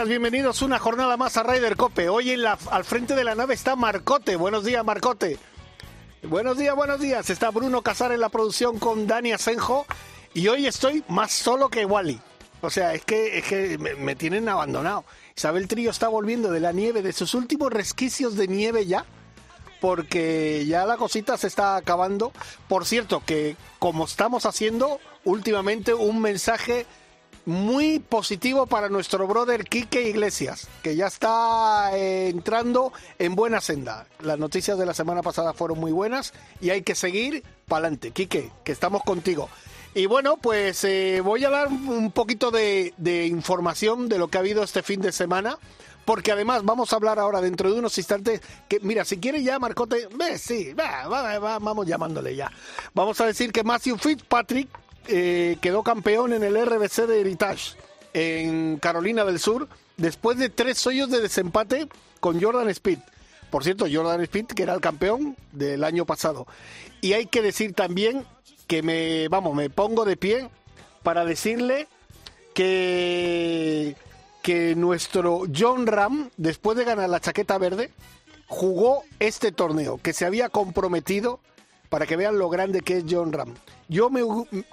Días, bienvenidos una jornada más a Ryder Cope. Hoy en la, al frente de la nave está Marcote. Buenos días, Marcote. Buenos días, buenos días. Está Bruno Casar en la producción con Dani Asenjo. Y hoy estoy más solo que Wally. O sea, es que, es que me tienen abandonado. Isabel Trillo está volviendo de la nieve, de sus últimos resquicios de nieve ya porque ya la cosita se está acabando. Por cierto, que como estamos haciendo últimamente un mensaje muy positivo para nuestro brother Quique Iglesias, que ya está eh, entrando en buena senda. Las noticias de la semana pasada fueron muy buenas y hay que seguir para adelante. Quique, que estamos contigo. Y bueno, pues eh, voy a dar un poquito de, información de lo que ha habido este fin de semana porque además vamos a hablar ahora dentro de unos instantes que, mira, si quiere ya, Marcote, ve, sí, va, vamos llamándole ya. Vamos a decir que Matthew Fitzpatrick eh, quedó campeón en el RBC de Heritage en Carolina del Sur después de tres hoyos de desempate con Jordan Speed. Por cierto, Jordan Speed, que era el campeón del año pasado. Y hay que decir también que me, vamos, me pongo de pie para decirle que que nuestro John Ram, después de ganar la chaqueta verde, jugó este torneo, que se había comprometido para que vean lo grande que es John Ram. Yo me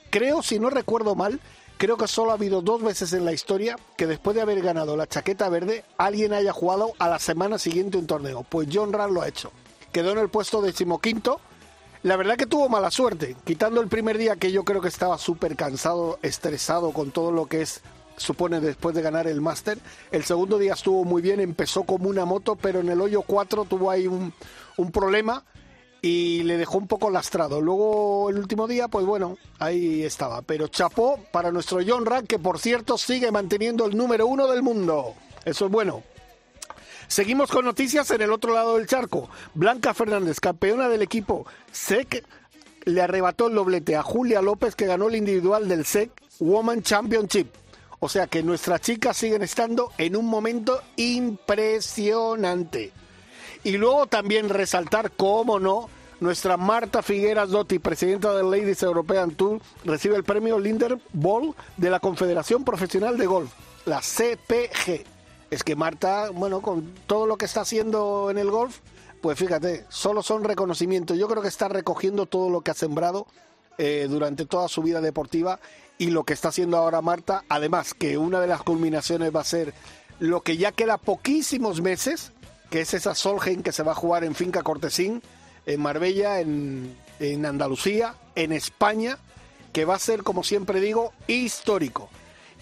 creo, si no recuerdo mal, creo que solo ha habido dos veces en la historia que después de haber ganado la chaqueta verde, alguien haya jugado a la semana siguiente un torneo. Pues John Ram lo ha hecho. Quedó en el puesto decimoquinto. La verdad que tuvo mala suerte, quitando el primer día que yo creo que estaba súper cansado, estresado con todo lo que es supone después de ganar el máster. El segundo día estuvo muy bien, empezó como una moto, pero en el hoyo 4 tuvo ahí un, un, problema y le dejó un poco lastrado. Luego el último día, pues bueno, ahí estaba. Pero chapó para nuestro John Rank, que por cierto sigue manteniendo el número uno del mundo. Eso es bueno. Seguimos con noticias en el otro lado del charco. Blanca Fernández, campeona del equipo SEC, le arrebató el doblete a Julia López, que ganó el individual del SEC Woman Championship. O sea que nuestras chicas siguen estando en un momento impresionante. Y luego también resaltar, cómo no, nuestra Marta Figueras Dotti, presidenta del Ladies European Tour, recibe el premio Linder Ball de la Confederación Profesional de Golf, la CPG. Es que Marta, bueno, con todo lo que está haciendo en el golf, pues fíjate, solo son reconocimientos. Yo creo que está recogiendo todo lo que ha sembrado eh, durante toda su vida deportiva y lo que está haciendo ahora Marta. Además, que una de las culminaciones va a ser lo que ya queda poquísimos meses, que es esa Solheim que se va a jugar en Finca Cortesín, en Marbella, en, en Andalucía, en España, que va a ser, como siempre digo, histórico.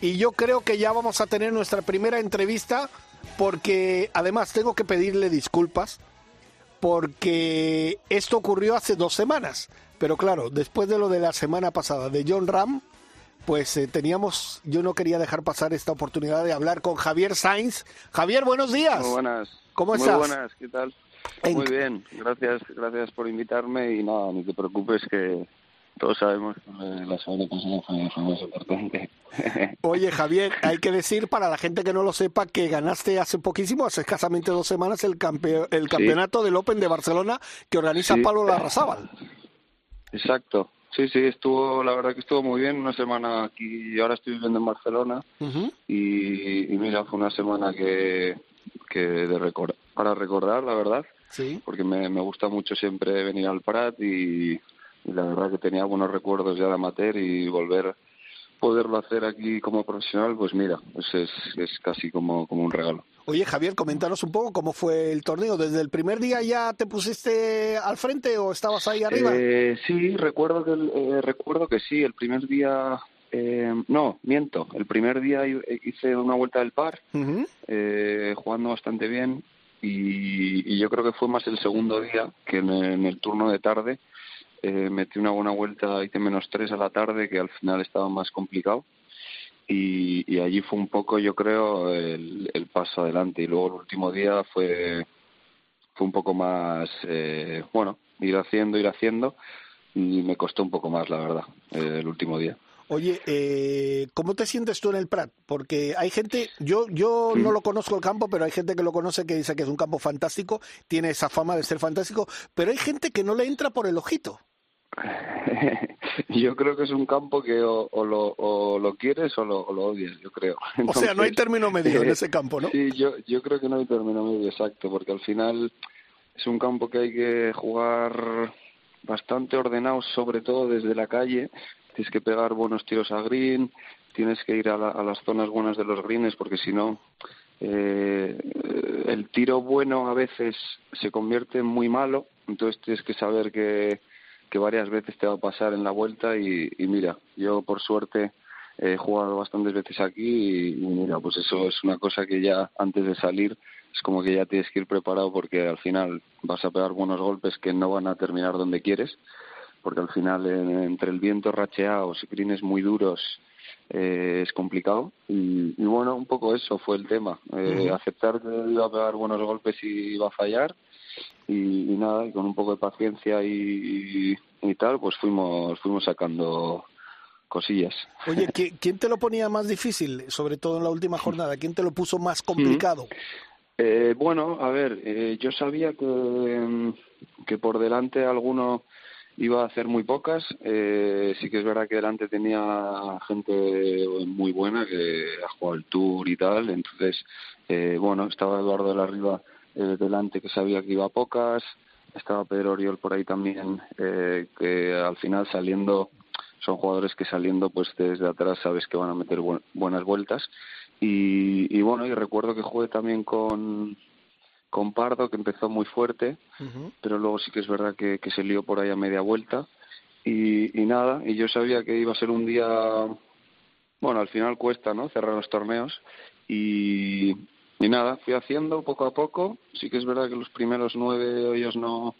Y yo creo que ya vamos a tener nuestra primera entrevista, porque además tengo que pedirle disculpas, porque esto ocurrió hace dos semanas. Pero claro, después de lo de la semana pasada de John Ram, pues eh, teníamos, yo no quería dejar pasar esta oportunidad de hablar con Javier Sainz. Javier, buenos días. Muy buenas. ¿Cómo Muy estás? buenas, ¿qué tal? En- Muy bien, gracias, gracias por invitarme y nada, ni te preocupes que todos sabemos que la semana pasada fue, fue más importante. Oye, Javier, hay que decir para la gente que no lo sepa que ganaste hace poquísimo, hace escasamente dos semanas, el, campe- el campeonato del Open de Barcelona que organiza Sí. Pablo Larrazábal. Exacto. Sí, sí, estuvo, la verdad que estuvo muy bien, una semana aquí, ahora estoy viviendo en Barcelona y, y mira, fue una semana que, que de recor- para recordar, la verdad, Sí. porque me, me gusta mucho siempre venir al Prat y, y la verdad que tenía buenos recuerdos ya de amateur y volver poderlo hacer aquí como profesional, pues mira, pues es, es casi como, como un regalo. Oye, Javier, coméntanos un poco cómo fue el torneo. ¿Desde el primer día ya te pusiste al frente o estabas ahí arriba? Eh, sí, recuerdo que eh, recuerdo que sí. El primer día, eh, no, miento. El primer día hi- hice una vuelta del par, eh, jugando bastante bien y, y yo creo que fue más el segundo día que en, en el turno de tarde eh, metí una buena vuelta, hice menos tres a la tarde que al final estaba más complicado y, y allí fue un poco yo creo el, el paso adelante y luego el último día fue fue un poco más, eh, bueno, ir haciendo, ir haciendo, y me costó un poco más, la verdad, eh, el último día. Oye, eh, ¿cómo te sientes tú en el Prat? Porque hay gente, yo yo no lo conozco el campo, pero hay gente que lo conoce que dice que es un campo fantástico, tiene esa fama de ser fantástico, pero hay gente que no le entra por el ojito. yo creo que es un campo que o, lo, o lo, quieres o lo, odias, yo creo. o sea, no hay término medio en ese campo, ¿no? Sí, yo, yo creo que no hay término medio exacto, porque al final es un campo que hay que jugar bastante ordenado, sobre todo desde la calle, tienes que pegar buenos tiros a green, tienes que ir a, las zonas buenas de los greens porque si no eh, el tiro bueno a veces se convierte en muy malo, entonces tienes que saber que, que varias veces te va a pasar en la vuelta y, mira, yo por suerte he jugado bastantes veces aquí y, mira, pues eso es una cosa que ya antes de salir es como que ya tienes que ir preparado porque al final vas a pegar buenos golpes que no van a terminar donde quieres porque al final entre el viento racheado, y greens muy duros, eh, es complicado. Y, bueno, un poco eso fue el tema. Eh, aceptar que iba a pegar buenos golpes y iba a fallar. Y, nada, y con un poco de paciencia y, tal, pues fuimos, fuimos sacando cosillas. Oye, ¿quién te lo ponía más difícil, sobre todo en la última jornada? ¿Quién te lo puso más complicado? Eh, bueno, a ver, yo sabía que, que por delante alguno iba a hacer muy pocas. Eh, sí que es verdad que delante tenía gente muy buena que ha jugado el Tour y tal. Entonces, eh, bueno, estaba Eduardo de la Riva eh, delante que sabía que iba a pocas. Estaba Pedro Oriol por ahí también, que al final saliendo, son jugadores que saliendo pues desde atrás sabes que van a meter buenas vueltas. Y, y bueno, y recuerdo que jugué también con, con Pardo, que empezó muy fuerte, pero luego sí que es verdad que, se lió por ahí a media vuelta. Y, nada, y yo sabía que iba a ser un día, bueno, al final cuesta, ¿no? Cerrar los torneos. Y, y nada, fui haciendo poco a poco. Sí que es verdad que los primeros nueve hoyos no,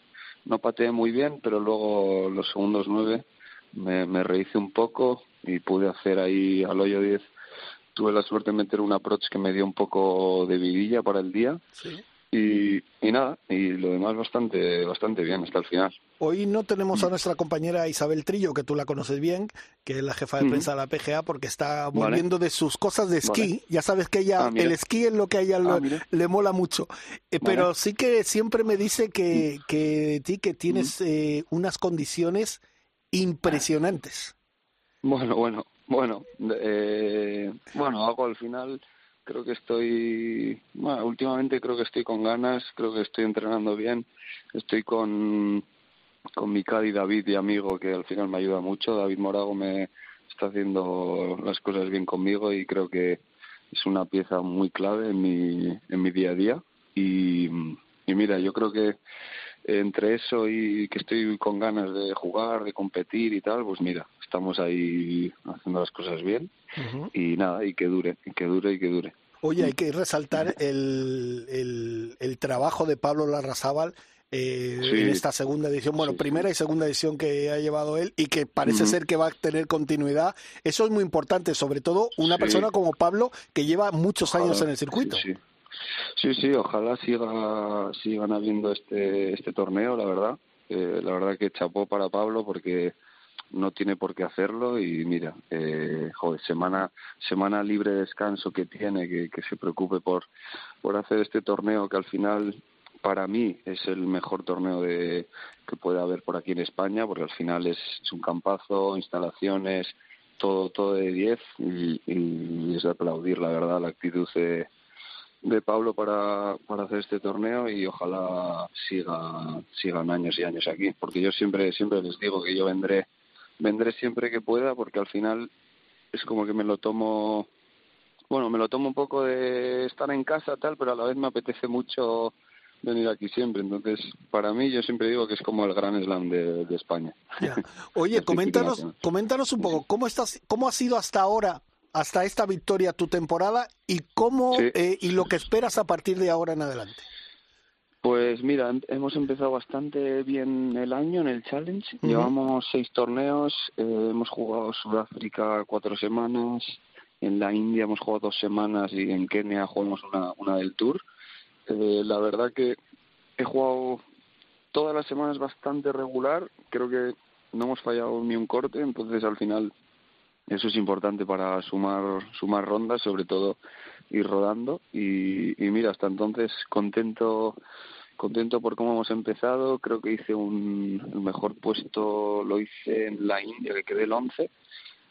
no pateé muy bien, pero luego los segundos nueve me, me rehice un poco y pude hacer ahí al hoyo diez. Tuve la suerte de meter un approach que me dio un poco de vidilla para el día. ¿Sí? Y, nada, y lo demás bastante, bastante bien hasta el final. Hoy no tenemos a mm. nuestra compañera Isabel Trillo, que tú la conoces bien, que es la jefa de prensa de la PGA, porque está volviendo de sus cosas de esquí. Ya sabes que ella, ah, el esquí es lo que a ella ah, le mola mucho. Eh, pero sí que siempre me dice que, mm. que ti que tienes mm. eh, unas condiciones impresionantes. Bueno, bueno, bueno, eh, bueno, hago al final creo que estoy, bueno, últimamente creo que estoy con ganas, creo que estoy entrenando bien, estoy con, con mi Cadi David y amigo que al final me ayuda mucho, David Morago me está haciendo las cosas bien conmigo y creo que es una pieza muy clave en mi, en mi día a día. Y, y mira, yo creo que entre eso y que estoy con ganas de jugar, de competir y tal, pues mira, estamos ahí haciendo las cosas bien y nada, y que dure, y que dure y que dure. Oye, hay que resaltar el, el, trabajo de Pablo Larrazábal eh, en esta segunda edición, bueno, primera y segunda edición que ha llevado él y que parece ser que va a tener continuidad. Eso es muy importante, sobre todo una persona como Pablo que lleva muchos años en el circuito. Sí, sí, ojalá siga, sigan habiendo este, este torneo, la verdad. Eh, la verdad que chapó para Pablo porque no tiene por qué hacerlo y mira, eh, joder, semana, semana libre de descanso que tiene, que, que se preocupe por, por hacer este torneo que al final para mí es el mejor torneo de, que puede haber por aquí en España, porque al final es, es un campazo, instalaciones, todo, todo de 10 y, y, es de aplaudir, la verdad, la actitud de, de Pablo para, para hacer este torneo y ojalá siga, sigan años y años aquí, porque yo siempre, siempre les digo que yo vendré, vendré siempre que pueda, porque al final es como que me lo tomo, bueno, me lo tomo un poco de estar en casa tal, pero a la vez me apetece mucho venir aquí siempre. Entonces, para mí, yo siempre digo que es como el gran slam de, España. Oye, coméntanos, coméntanos un poco, ¿cómo, estás, ¿cómo ha sido hasta ahora hasta esta victoria tu temporada y cómo eh, y lo que esperas a partir de ahora en adelante. Pues mira, hemos empezado bastante bien el año en el Challenge. Llevamos seis torneos, eh, hemos jugado Sudáfrica cuatro semanas, en la India hemos jugado dos semanas y en Kenia jugamos una, una del Tour. Eh, la verdad que he jugado todas las semanas bastante regular, creo que no hemos fallado ni un corte, entonces al final eso es importante para sumar sumar rondas, sobre todo ir rodando. Y, mira, hasta entonces contento contento por cómo hemos empezado, creo que hice un el mejor puesto lo hice en la India que quedé el 11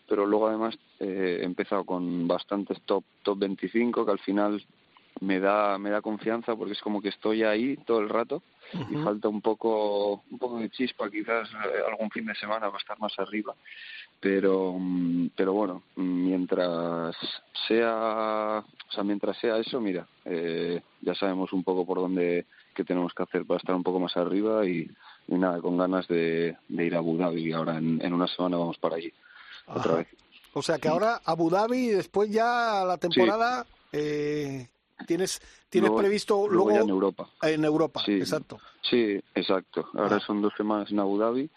pero luego además eh, he empezado con bastantes top top 25 que al final me da me da confianza porque es como que estoy ahí todo el rato y falta un poco un poco de chispa quizás eh, algún fin de semana para estar más arriba. Pero mm, pero bueno mientras sea o sea mientras sea eso mira eh, ya sabemos un poco por dónde qué tenemos que hacer para estar un poco más arriba y, nada con ganas de, ir a Abu Dhabi. Ahora en, en una semana vamos para allí otra vez. O sea que ahora Abu Dhabi y después ya la temporada eh, tienes tienes previsto luego, en Europa. en Europa sí, exacto. Sí exacto. Ahora ah. son dos semanas en Abu Dhabi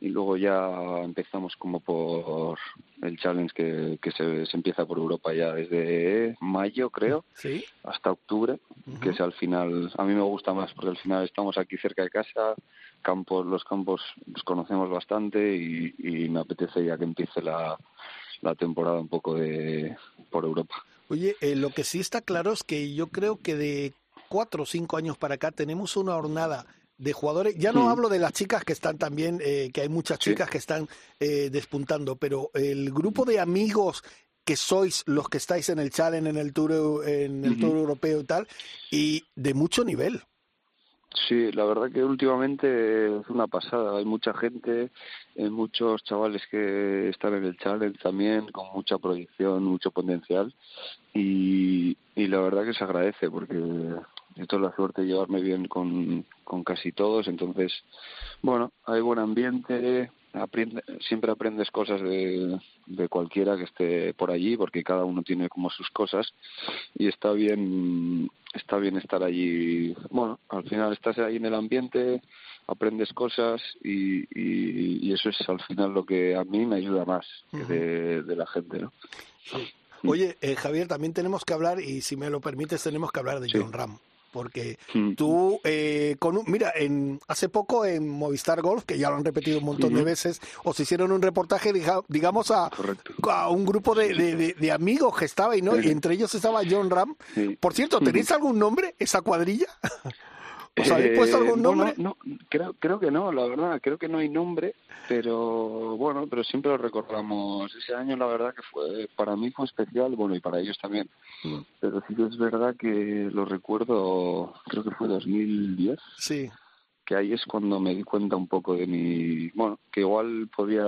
y luego ya empezamos como por el challenge que, que se, se empieza por Europa ya desde mayo creo ¿Sí? hasta octubre que es al final. A mí me gusta más porque al final estamos aquí cerca de casa campos los campos los conocemos bastante y, y me apetece ya que empiece la la temporada un poco de por Europa Oye, eh, lo que sí está claro es que yo creo que de cuatro o cinco años para acá tenemos una jornada de jugadores. Ya no hablo de las chicas que están también, eh, que hay muchas chicas que están eh, despuntando, pero el grupo de amigos que sois los que estáis en el Challenge, en el Tour, en el Tour Europeo y tal, y de mucho nivel. Sí, la verdad que últimamente es una pasada. Hay mucha gente, hay muchos chavales que están en el challenge también, con mucha proyección, mucho potencial. Y, la verdad que se agradece porque he tenido la suerte de llevarme bien con, con casi todos. Entonces, bueno, hay buen ambiente, aprende, siempre aprendes cosas de, de cualquiera que esté por allí porque cada uno tiene como sus cosas y está bien está bien estar allí. Bueno al final estás ahí en el ambiente aprendes cosas y, y, eso es al final lo que a mí me ayuda más de, de, la gente ¿no? Oye, eh, Javier, también tenemos que hablar, y si me lo permites, tenemos que hablar de John Ram porque tú, eh, con mira, en, hace poco en Movistar Golf, que ya lo han repetido un montón de veces, os hicieron un reportaje, digamos, a, a un grupo de, de, amigos que estaba y, ¿no? y entre ellos estaba John Ram. Por cierto, ¿tenéis algún nombre, esa cuadrilla? ¿Os habéis puesto algún nombre? No, creo, creo que no, la verdad, creo que no hay nombre, pero bueno, pero siempre lo recordamos. Ese año la verdad que fue, para mí fue especial, bueno, y para ellos también. Mm. Pero sí que es verdad que lo recuerdo, creo que fue 2010. Sí. Que ahí es cuando me di cuenta un poco de mi, bueno, que igual podía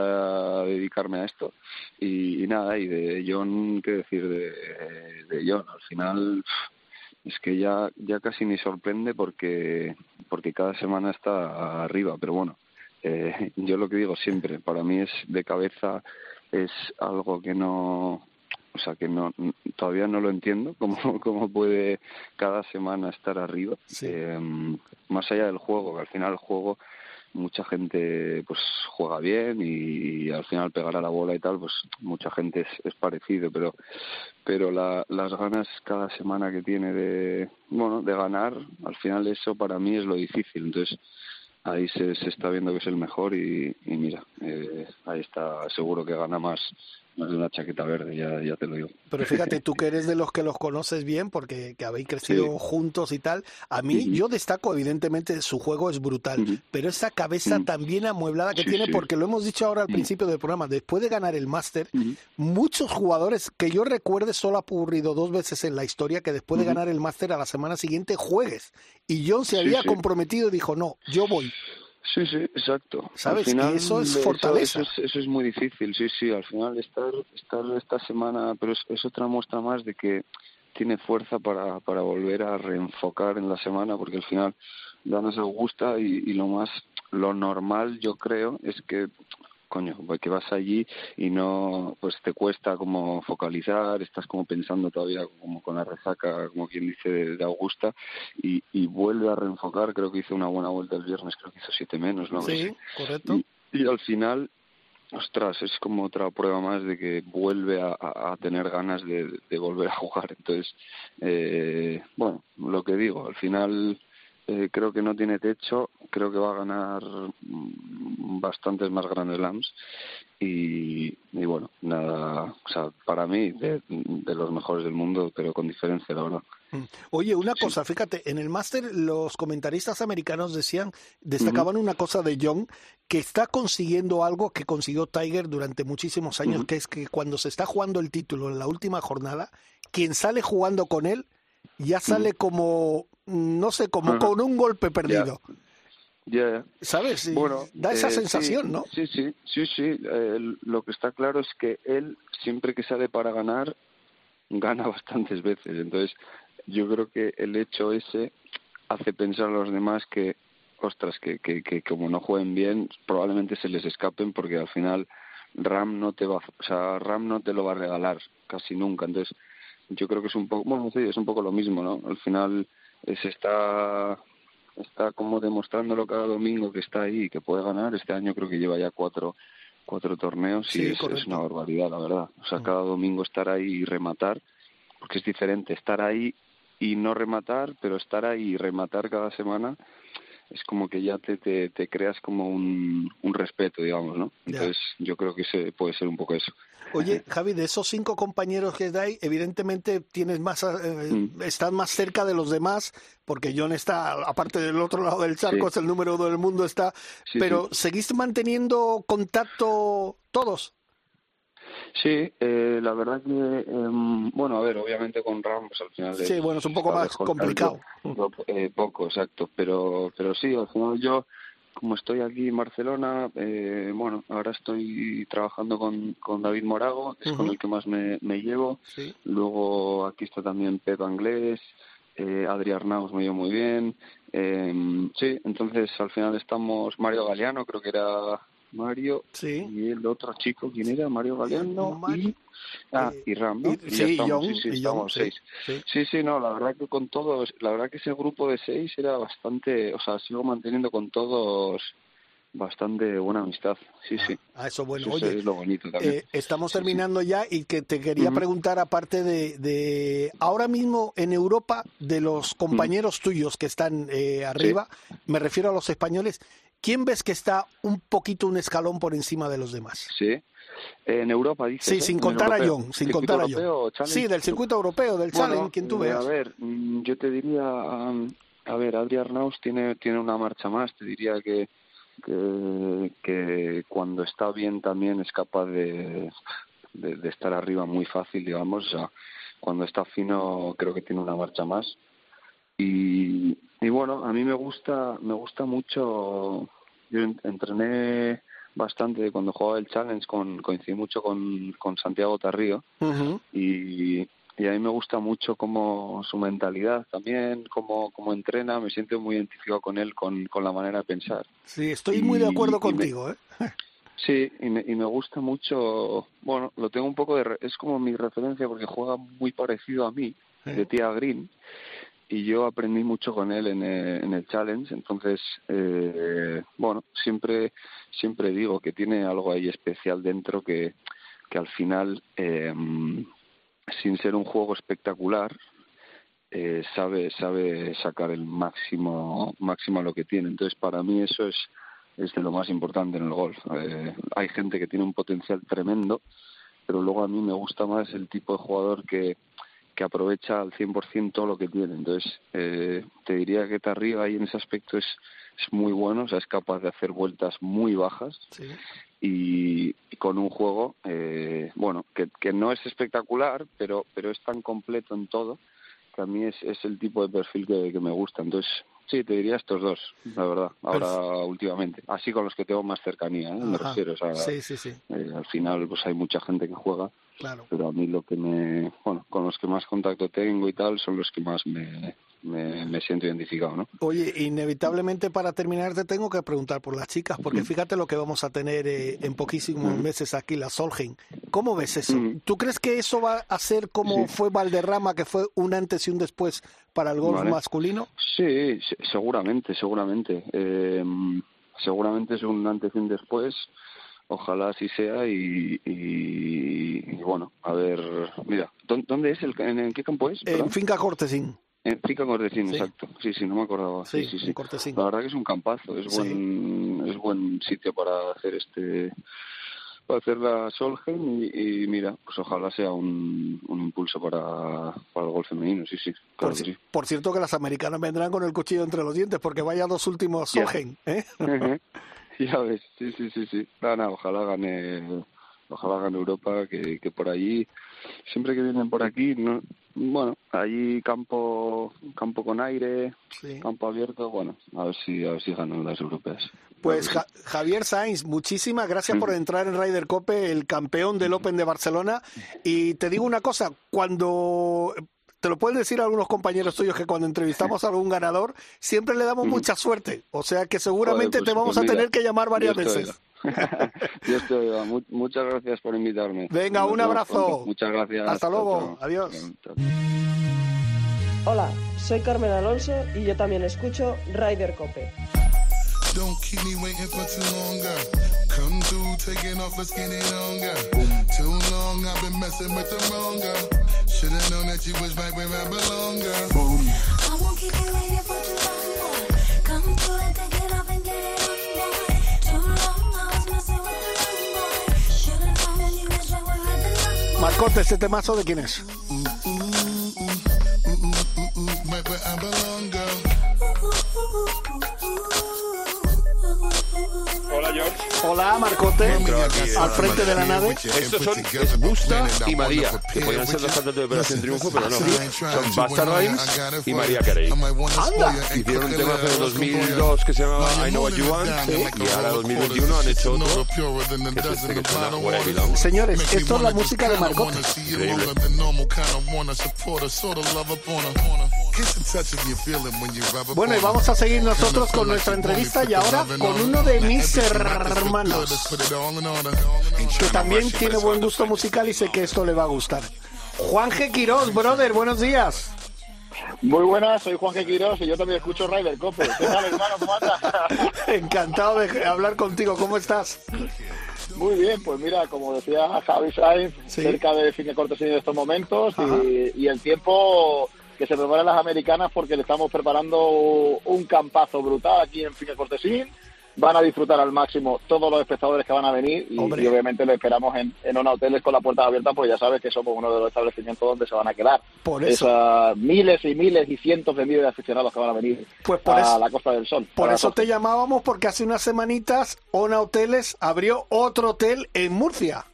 dedicarme a esto. Y, nada, y de John, qué decir de, de John, al final es que ya ya casi ni sorprende porque porque cada semana está arriba pero bueno eh, yo lo que digo siempre para mí es de cabeza es algo que no o sea que no todavía no lo entiendo cómo cómo puede cada semana estar arriba. Eh, más allá del juego que al final el juego mucha gente pues juega bien y, al final pegar a la bola y tal pues mucha gente es, parecido pero pero la, las ganas cada semana que tiene de bueno de ganar al final eso para mí es lo difícil. Entonces ahí se, se está viendo que es el mejor y, y mira eh, ahí está seguro que gana más más de una chaqueta verde, ya, ya te lo digo. Pero fíjate, tú que eres de los que los conoces bien, porque que habéis crecido juntos y tal, a mí yo destaco, evidentemente, su juego es brutal, pero esa cabeza también amueblada que tiene, porque lo hemos dicho ahora al principio del programa, después de ganar el máster, muchos jugadores que yo recuerde solo ha ocurrido dos veces en la historia que después de ganar el máster a la semana siguiente juegues. Y John se había comprometido y dicho, no, yo voy. Sí, sí, exacto. ¿Sabes? Al final, eso es fortaleza. Eso, es, muy difícil, sí, sí. Al final estar, estar esta semana, pero es, otra muestra más de que tiene fuerza para, para volver a reenfocar en la semana, porque al final ganas Augusta y, y lo más, lo normal yo creo es que coño, que vas allí y no, pues te cuesta como focalizar, estás como pensando todavía como con la resaca, como quien dice, de, Augusta, y, y, vuelve a reenfocar, creo que hizo una buena vuelta el viernes, creo que hizo siete menos, ¿no? Sí, correcto. Y, al final, ostras, es como otra prueba más de que vuelve a, a, tener ganas de, de, volver a jugar. Entonces, eh, bueno, lo que digo, al final eh, creo que no tiene techo, creo que va a ganar mm, bastantes más grandes Slams y, y, bueno, nada, o sea, para mí de, de, los mejores del mundo, pero con diferencia, la verdad. Mm. Oye, una cosa, fíjate, en el máster los comentaristas americanos decían, destacaban uh -huh. una cosa de John, que está consiguiendo algo que consiguió Tiger durante muchísimos años, uh -huh. que es que cuando se está jugando el título en la última jornada, quien sale jugando con él ya sale uh -huh. como, no sé, como con un golpe perdido. Yeah. Yeah. ¿Sabes? bueno, da esa eh, sensación, sí, ¿no? Sí, sí, sí, sí. Eh, lo que está claro es que él, siempre que sale para ganar, gana bastantes veces. Entonces, yo creo que el hecho ese hace pensar a los demás que, ostras, que, que, que como no jueguen bien, probablemente se les escapen porque al final Ram no te va, o sea, Ram no te lo va a regalar casi nunca. Entonces, yo creo que es un poco, bueno, sí, es un poco lo mismo, ¿no? Al final se está está como demostrándolo cada domingo que está ahí y que puede ganar. Este año creo que lleva ya cuatro cuatro torneos y es, es, una barbaridad, la verdad. O sea, cada domingo estar ahí y rematar, porque es diferente estar ahí y no rematar, pero estar ahí y rematar cada semana es como que ya te, te, te creas como un, un, respeto, digamos, ¿no? Entonces yo creo que ese puede ser un poco eso. Oye, Javi, de esos cinco compañeros que hay, evidentemente tienes más, eh, mm. estás más cerca de los demás, porque John está, aparte del otro lado del charco, sí. es el número uno del mundo, está, sí, pero sí. ¿seguiste manteniendo contacto todos? Sí, eh, la verdad que, eh, bueno, a ver, obviamente con Ramos pues al final. Sí, es, bueno, es un poco más complicado. Eh, poco, exacto, pero, pero sí, al final yo, como estoy aquí en Barcelona, eh, bueno, ahora estoy trabajando con, con David Morago, es uh -huh. con el que más me, me llevo. Sí. Luego aquí está también Pep Anglés, eh, Adri Arnaus me llevo muy bien. Eh, sí, entonces al final estamos Mario Galeano, creo que era Mario sí. y el otro chico, ¿quién era? Mario Galeano y, ah, y Ram, ¿no? Y, sí, estamos, John, sí, sí, estamos John, seis. Sí, sí, sí, no, la verdad que con todos, la verdad que ese grupo de seis era bastante, o sea, sigo manteniendo con todos bastante buena amistad, sí, sí. Ah, eso bueno. Eso Oye, es lo bonito también. Eh, estamos terminando sí. ya y que te quería uh -huh. preguntar, aparte de, de, ahora mismo en Europa, de los compañeros uh -huh. tuyos que están eh, arriba, sí. me refiero a los españoles, ¿quién ves que está un poquito un escalón por encima de los demás? Sí. En Europa, dices. Sí, sin contar a John. Sin contar a John. Sí, del circuito europeo, del bueno, Challenge, quien tú veas. A ver, mm, yo te diría. A ver, Adri Arnaus tiene, tiene una marcha más. Te diría que, que, que cuando está bien también es capaz de, de, de estar arriba muy fácil, digamos. O sea, cuando está fino creo que tiene una marcha más. Y, y bueno, a mí me gusta, me gusta mucho. Yo entrené bastante cuando jugaba el Challenge, con, coincidí mucho con, con Santiago Tarrío uh -huh. y, y a mí me gusta mucho como su mentalidad también, cómo, cómo entrena, me siento muy identificado con él, con, con la manera de pensar. Sí, estoy y, muy de acuerdo contigo, me, ¿eh? Sí, y me, y me gusta mucho, bueno, lo tengo un poco de, es como mi referencia porque juega muy parecido a mí, de Tía Green, y yo aprendí mucho con él en el, en el challenge entonces eh, bueno siempre siempre digo que tiene algo ahí especial dentro que que al final eh, sin ser un juego espectacular eh, sabe sabe sacar el máximo máximo a lo que tiene. Entonces para mí eso es es de lo más importante en el golf. Eh, hay gente que tiene un potencial tremendo pero luego a mí me gusta más el tipo de jugador que que aprovecha al 100% todo lo que tiene. Entonces, eh, te diría que arriba ahí en ese aspecto es, es muy bueno, o sea, es capaz de hacer vueltas muy bajas sí. y, y, con un juego, eh, bueno, que, que no es espectacular, pero, pero es tan completo en todo que a mí es, es el tipo de perfil que, que me gusta. Entonces, Sí, te diría estos dos, la verdad, ahora Perfecto. últimamente. Así con los que tengo más cercanía, ¿eh? me refiero. O sea, sí, sí, sí. Eh, al final, pues hay mucha gente que juega, claro. pero a mí lo que me. Bueno, con los que más contacto tengo y tal son los que más me, me, me, siento identificado, ¿no? Oye, inevitablemente para terminar te tengo que preguntar por las chicas, porque fíjate lo que vamos a tener eh, en poquísimos meses aquí, la Solheim. ¿Cómo ves eso? ¿Tú crees que eso va a ser como sí. fue Valderrama, que fue un antes y un después para el golf vale. masculino? Sí, seguramente, seguramente. Eh, seguramente es un antes y un después. Ojalá así sea y, y, y bueno, a ver, mira, ¿dónde es? El, en, ¿En qué campo es? En Finca Cortesín En Finca Cortesín, exacto. Sí, sí, no me acordaba. Sí, sí, sí. La verdad que es un campazo, es buen, es buen sitio para hacer este para hacer la Solheim y, mira, pues ojalá sea un, un impulso para, para el gol femenino, sí, sí, por, por, cierto que las americanas vendrán con el cuchillo entre los dientes porque vaya dos últimos Solheim, ¿eh? ya ves, sí, sí, sí, sí. ojalá gane ojalá gane Europa, que, que por allí, siempre que vienen por aquí, no, bueno, allí campo campo con aire, campo abierto, bueno, a ver si a ver si ganan las europeas. Pues Javier Sainz, muchísimas gracias por entrar en Ryder Cope, el campeón del Open de Barcelona. Y te digo una cosa, cuando te lo pueden decir algunos compañeros tuyos que cuando entrevistamos a algún ganador siempre le damos mucha suerte. O sea que seguramente pues, te vamos pues a tener que llamar varias veces. Muchas gracias por invitarme. Venga, un abrazo. Muchas gracias. Hasta luego. Adiós. Hola, soy Carmen Alonso y yo también escucho Rider Cope. Don't keep me waiting for too long, girl. Come through, taking off, let's get it on, girl. Too long, I've been messing with the wrong girl. Should've known that you was right where I belong, girl. Boom. I won't keep you waiting for too long, girl. Come through and take it off and get it on, boy. Too long, I was messing with the wrong boy. Should've known that you was right where I belong. Marcote, ¿este temazo de quién es? Mm, mm, mm, mm, mm, mm, mm, right where I belong, girl. Hola, Marcote. Al frente de la nave. Estos son es Busta y María, que podrían ser los cantantes de Operación Triunfo, pero no. Son Basta Rhymes y María Carey. ¡Anda! Hicieron un tema en 2002 que se llamaba I Know What You Want y ahora 2021 han hecho otro que es este que suena. Señores, esto es la música de Marcote. Increíble. Bueno, y vamos a seguir nosotros con nuestra entrevista y ahora con uno de mis hermanos, que también tiene buen gusto musical y sé que esto le va a gustar. Juan G. Quirós, brother, buenos días. Muy buenas, soy Juan G. Quirós y yo también escucho Ryder Cope. ¿Qué tal, hermano? ¿Cómo andas? Encantado de hablar contigo, ¿cómo estás? Muy bien, pues mira, como decía Javi Sainz, cerca de fin de cortesía en estos momentos y, y, el tiempo que se preparen las americanas porque le estamos preparando un campazo brutal aquí en Finca Cortesín. Van a disfrutar al máximo todos los espectadores que van a venir y, obviamente lo esperamos en, en una hoteles con las puertas abiertas porque ya sabes que somos uno de los establecimientos donde se van a quedar. Por eso. Esas miles y miles y cientos de miles de aficionados que van a venir pues a la Costa del Sol. Por eso te llamábamos porque hace unas semanitas Ona Hoteles abrió otro hotel en Murcia.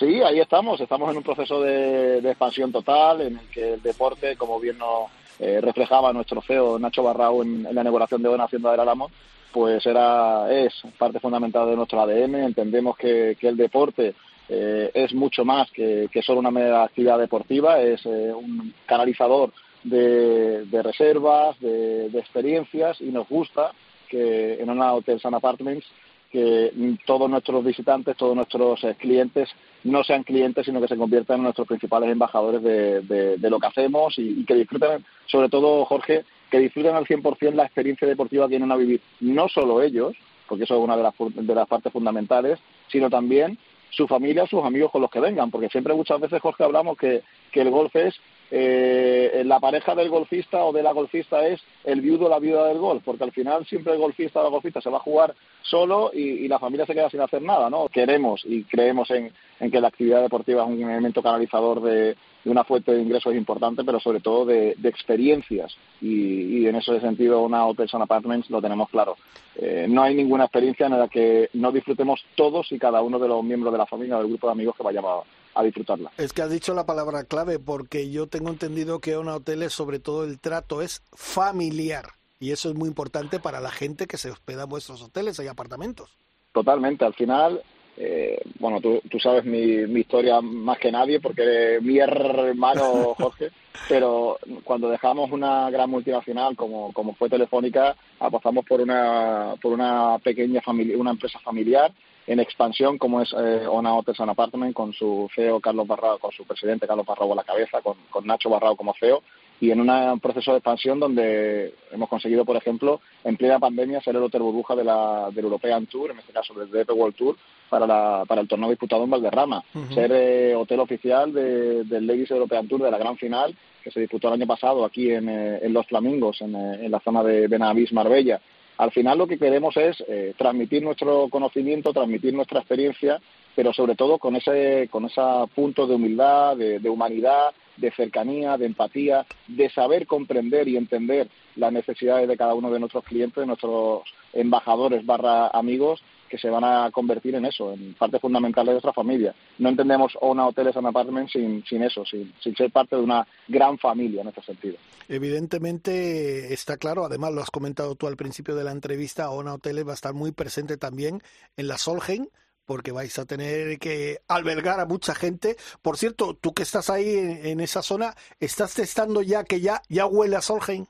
Sí, ahí estamos. Estamos en un proceso de, expansión total en el que el deporte, como bien nos eh, reflejaba nuestro CEO Nacho Barrao en, la inauguración de una Hacienda del Álamo, pues era es parte fundamental de nuestro ADN. Entendemos que, el deporte eh, es mucho más que, solo una mera actividad deportiva, es eh, un canalizador de, reservas, de, de, experiencias y nos gusta que en una Hotels and Apartments que todos nuestros visitantes, todos nuestros eh, clientes no sean clientes, sino que se conviertan en nuestros principales embajadores de, de, lo que hacemos y, que disfruten, sobre todo, Jorge, que disfruten al 100% la experiencia deportiva que vienen a vivir. No solo ellos, porque eso es una de las, de las partes fundamentales, sino también su familia, sus amigos con los que vengan, porque siempre muchas veces, Jorge, hablamos que, que el golf es eh, la pareja del golfista o de la golfista es el viudo o la viuda del golf, porque al final siempre el golfista o la golfista se va a jugar solo y, la familia se queda sin hacer nada, ¿no? Queremos y creemos en, que la actividad deportiva es un elemento canalizador de, una fuente de ingresos importante, pero sobre todo de, experiencias. Y, en ese sentido, una Hotels and Apartments lo tenemos claro. Eh, no hay ninguna experiencia en la que no disfrutemos todos y cada uno de los miembros de la familia o del grupo de amigos que vayamos a disfrutarla. Es que has dicho la palabra clave porque yo tengo entendido que una hotel sobre todo el trato es familiar y eso es muy importante para la gente que se hospeda en vuestros hoteles y apartamentos. Totalmente, al final, eh, bueno, tú, tú sabes mi, mi, historia más que nadie porque eres mi hermano Jorge, pero cuando dejamos una gran multinacional como, como fue Telefónica, apostamos por una, por una pequeña familia, una empresa familiar en expansión como es eh, Ona Hotels Apartment con su CEO Carlos Barrao, con su presidente Carlos Barrao a la cabeza, con, Nacho Barrao como CEO y en un proceso de expansión donde hemos conseguido, por ejemplo, en plena pandemia ser el hotel burbuja de la, del European Tour, en este caso del DP World Tour, para, la, para el torneo disputado en Valderrama. Ser eh, hotel oficial del Ladies European Tour de la gran final que se disputó el año pasado aquí en, eh, Los Flamingos, en, eh, en, la zona de Benavís, Marbella. Al final lo que queremos es transmitir nuestro conocimiento, transmitir nuestra experiencia, pero sobre todo con ese, con ese punto de humildad, de humanidad, de cercanía, de empatía, de saber comprender y entender las necesidades de cada uno de nuestros clientes, de nuestros embajadores barra amigos que se van a convertir en eso, en parte fundamental de nuestra familia. No entendemos una hoteles and apartments sin, sin eso, sin, sin ser parte de una gran familia en este sentido. Evidentemente está claro, además lo has comentado tú al principio de la entrevista, ONA Hoteles va a estar muy presente también en la Solgen, porque vais a tener que albergar a mucha gente. Por cierto, tú que estás ahí en, esa zona, ¿estás testando ya que ya, ya huele a Solgen?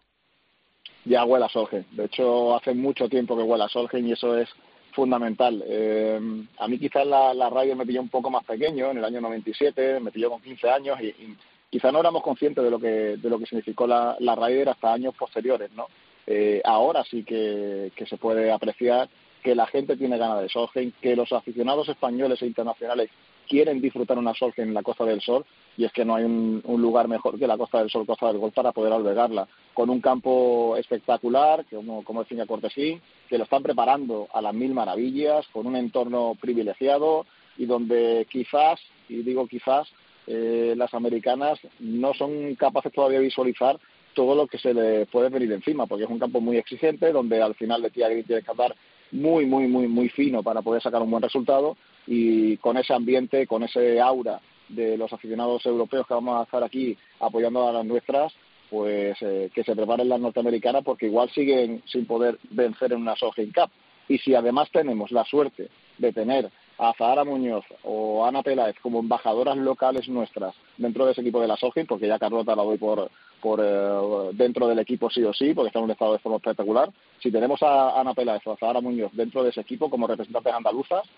Ya huele a Solgen. De hecho, hace mucho tiempo que huele a Solgen y eso es fundamental. Eh, a mí quizás la, radio me pilló un poco más pequeño, en el año 97, me pilló con 15 años y, y quizás no éramos conscientes de lo que, de lo que significó la, la Ryder hasta años posteriores, ¿no? Eh, ahora sí que, que se puede apreciar que la gente tiene ganas de Solheim, que los aficionados españoles e internacionales quieren disfrutar una Solheim en la Costa del Sol y es que no hay un, lugar mejor que la Costa del Sol, Costa del Gol para poder albergarla, con un campo espectacular, como, como decía Cortesín, que lo están preparando a las mil maravillas, con un entorno privilegiado y donde quizás, y digo quizás, eh, las americanas no son capaces todavía de visualizar todo lo que se le puede venir encima, porque es un campo muy exigente, donde al final de Tia tiene que andar muy, muy, muy, muy fino para poder sacar un buen resultado y con ese ambiente, con ese aura de los aficionados europeos que vamos a estar aquí apoyando a las nuestras, pues eh, que se preparen las norteamericanas porque igual siguen sin poder vencer en una Solheim Cup. Y si además tenemos la suerte de tener a Zahara Muñoz o Ana Peláez como embajadoras locales nuestras dentro de ese equipo de la Solheim, porque ya Carlota la doy por, por eh, dentro del equipo sí o sí, porque está en un estado de forma espectacular. Si tenemos a Ana Peláez o a Zahara Muñoz dentro de ese equipo como representantes andaluzas,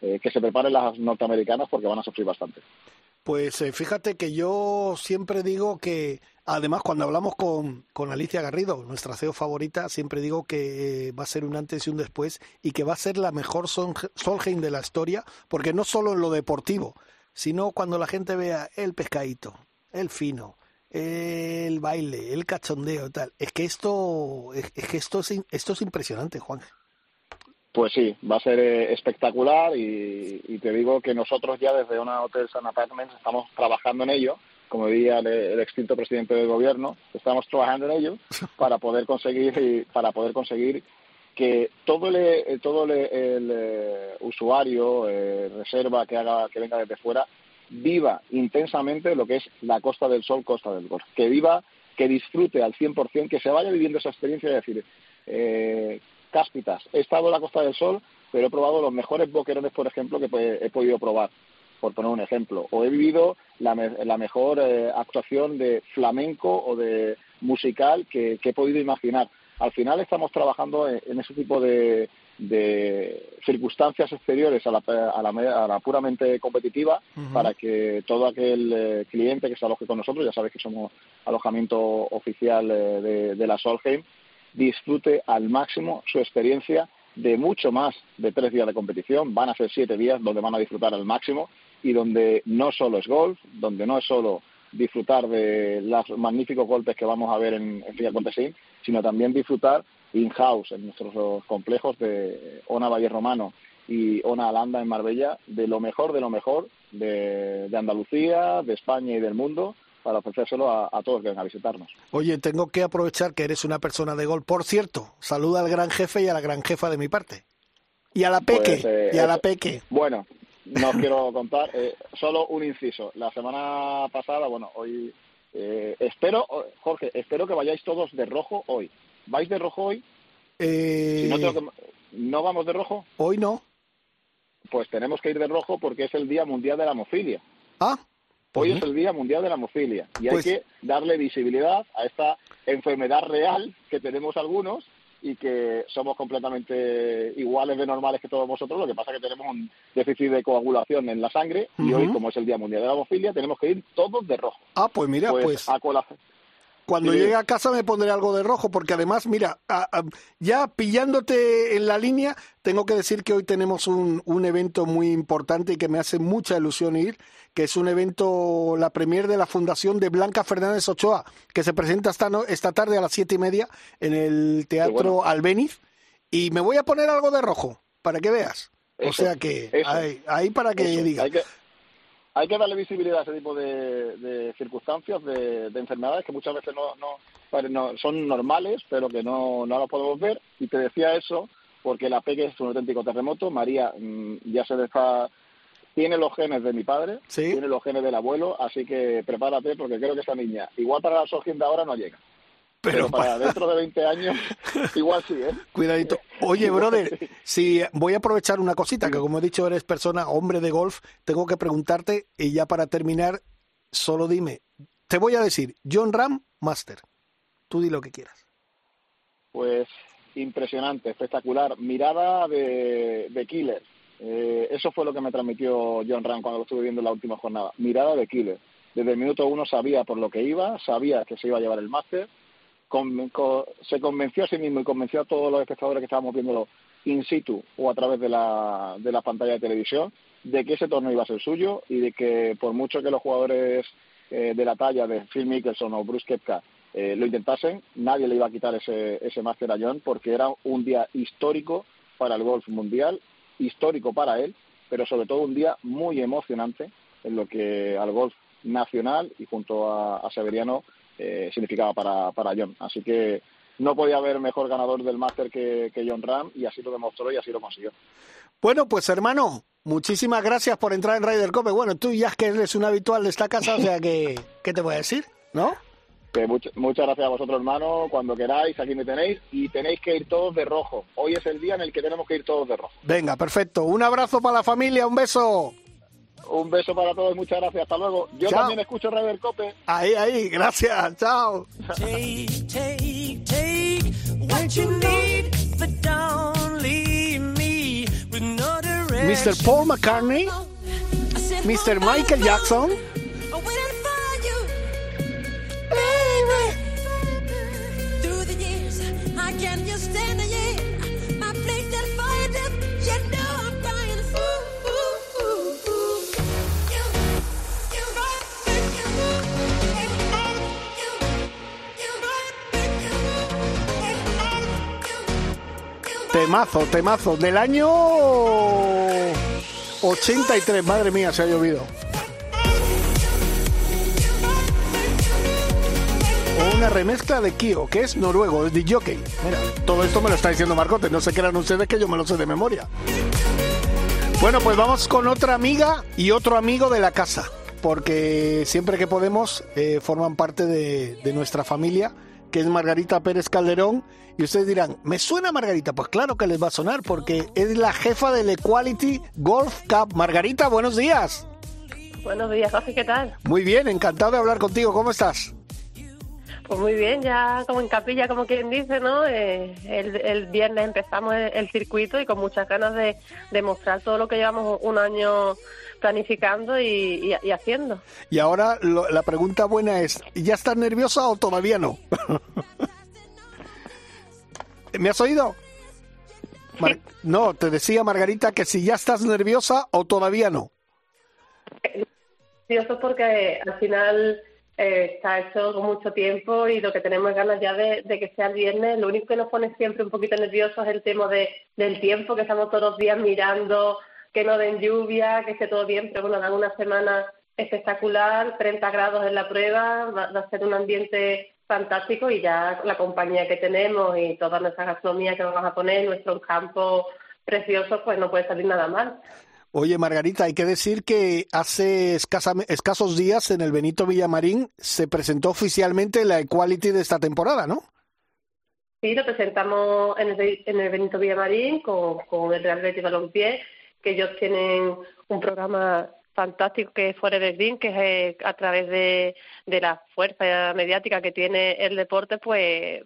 eh, que se preparen las norteamericanas porque van a sufrir bastante. Pues eh, fíjate que yo siempre digo que, además, cuando hablamos con, con Alicia Garrido, nuestra CEO favorita, siempre digo que va a ser un antes y un después y que va a ser la mejor Solheim de la historia, porque no solo en lo deportivo, sino cuando la gente vea el pescadito, el fino, el baile, el cachondeo, tal. Es que esto, es, que esto es, esto es impresionante, Juan. Pues sí, va a ser eh, espectacular y, te digo que nosotros ya desde una Hotel San Apartments estamos trabajando en ello, como diría el, extinto presidente del gobierno, estamos trabajando en ello para poder conseguir para poder conseguir que todo el, eh, todo el, eh, usuario reserva que haga que venga desde fuera viva intensamente lo que es la Costa del Sol, Costa del Golf, que viva, que disfrute al 100%, que se vaya viviendo esa experiencia de decir, eh, cáspitas, he estado en la Costa del Sol, pero he probado los mejores boquerones, por ejemplo, que he podido probar, por poner un ejemplo, o he vivido la, mejor eh, actuación de flamenco o de musical que he podido imaginar. Al final estamos trabajando en ese tipo de, de circunstancias exteriores a la, a la, a la puramente competitiva para que todo aquel eh, cliente que se aloje con nosotros, ya sabes que somos alojamiento oficial eh, de, de, la Solheim, disfrute al máximo su experiencia de mucho más de tres días de competición. Van a ser siete días donde van a disfrutar al máximo y donde no solo es golf, donde no es solo disfrutar de los magníficos golpes que vamos a ver en, en Fiat sino también disfrutar in-house en nuestros complejos de Ona Valle Romano y Ona Alanda en Marbella, de lo mejor de lo mejor de, Andalucía, de España y del mundo para ofrecérselo a, todos que vengan a visitarnos. Oye, tengo que aprovechar que eres una persona de gol. Por cierto, saluda al gran jefe y a la gran jefa de mi parte. Y a la pues, peque, eh, y a la peque. Bueno, no os quiero contar, eh, solo un inciso. La semana pasada, bueno, hoy eh, espero, Jorge, espero que vayáis todos de rojo hoy. ¿Vais de rojo hoy? Eh... no, vamos de rojo? Hoy no. Pues tenemos que ir de rojo porque es el Día Mundial de la Hemofilia. Ah. Hoy es el Día Mundial de la Hemofilia y hay pues que darle visibilidad a esta enfermedad real que tenemos algunos y que somos completamente iguales de normales que todos vosotros, lo que pasa es que tenemos un déficit de coagulación en la sangre y hoy, como es el Día Mundial de la Hemofilia, tenemos que ir todos de rojo. Ah, pues mira, pues... pues cuando llegue a casa me pondré algo de rojo, porque además, mira, ya pillándote en la línea, tengo que decir que hoy tenemos un, un, evento muy importante y que me hace mucha ilusión ir, que es un evento, la premier de la Fundación de Blanca Fernández Ochoa, que se presenta esta, esta tarde a las siete y media en el Teatro Albeniz, y me voy a poner algo de rojo, para que veas. o sea que, ahí, para que digas hay que darle visibilidad a ese tipo de, circunstancias, de, enfermedades que muchas veces no, son normales, pero que no, no las podemos ver. Y te decía eso porque la PEC es un auténtico terremoto. María mm, ya se está tiene los genes de mi padre, tiene los genes del abuelo, así que prepárate porque creo que esa niña, igual para la Sogin de ahora no llega. Pero, para dentro de 20 años, igual sí, ¿eh? Cuidadito. Oye, brother, si voy a aprovechar una cosita, que como he dicho, eres persona, hombre de golf, tengo que preguntarte, y ya para terminar, solo dime, te voy a decir, John Ram, Master. Tú di lo que quieras. Pues impresionante, espectacular. Mirada de, de killer. Eh, eso fue lo que me transmitió John Ram cuando lo estuve viendo en la última jornada. Mirada de killer. Desde el minuto uno sabía por lo que iba, sabía que se iba a llevar el máster se convenció a sí mismo y convenció a todos los espectadores que estábamos viéndolo in situ o a través de la, de la pantalla de televisión de que ese torneo iba a ser suyo y de que por mucho que los jugadores eh, de la talla de Phil Mickelson o Bruce Kepka eh, lo intentasen, nadie le iba a quitar ese, ese máster a John porque era un día histórico para el golf mundial, histórico para él, pero sobre todo un día muy emocionante en lo que al golf nacional y junto a, a Severiano eh, significaba para, para John. Así que no podía haber mejor ganador del máster que, John Ram y así lo demostró y así lo consiguió. Bueno, pues hermano, muchísimas gracias por entrar en Ryder Cope. Bueno, tú ya que eres un habitual de esta casa, o sea que, ¿qué te voy a decir? ¿No? muchas gracias a vosotros, hermano. Cuando queráis, aquí me tenéis. Y tenéis que ir todos de rojo. Hoy es el día en el que tenemos que ir todos de rojo. Venga, perfecto. Un abrazo para la familia, un beso. Un beso para todos, muchas gracias. Hasta luego. Yo también escucho Radio Cope. Ahí, ahí, gracias. Chao. Mr. Paul McCartney, Mr. Michael Jackson. Temazo, temazo. Del año 83, madre mía, se ha llovido. una remezcla de Kio, que es noruego, es de jockey. Mira, todo esto me lo está diciendo Marcote, no se crean ustedes que yo me lo sé de memoria. Bueno, pues vamos con otra amiga y otro amigo de la casa, porque siempre que podemos eh, forman parte de, de nuestra familia que es Margarita Pérez Calderón. Y ustedes dirán, ¿me suena Margarita? Pues claro que les va a sonar porque es la jefa del Equality Golf Cup. Margarita, buenos días. Buenos días, Jorge, ¿qué tal? Muy bien, encantado de hablar contigo. ¿Cómo estás? Pues muy bien, ya como en capilla, como quien dice, ¿no? Eh, el, viernes empezamos el, circuito y con muchas ganas de, demostrar todo lo que llevamos un año planificando y, haciendo. Y ahora la pregunta buena es, ¿ya estás nerviosa o todavía no? ¿Me has oído? no, te decía Margarita que si ya estás nerviosa o todavía no. Nervioso porque al final eh, está hecho con mucho tiempo y lo que tenemos ganas ya de, que sea el viernes. Lo único que nos pone siempre un poquito nerviosos es el tema de, del tiempo, que estamos todos los días mirando que no den lluvia, que esté todo bien, pero bueno, dan una semana espectacular, 30 grados en la prueba, va, a ser un ambiente fantástico y ya la compañía que tenemos y toda nuestra gastronomía que vamos a poner, nuestro campo precioso, pues no puede salir nada mal. Oye, Margarita, hay que decir que hace escasos días en el Benito Villamarín se presentó oficialmente la Equality de esta temporada, ¿no? Sí, lo presentamos en el, en el Benito Villamarín con, con el Real Betis Balompié que ellos tienen un programa fantástico que es del Ring, que es eh, a través de, la fuerza mediática que tiene el deporte, pues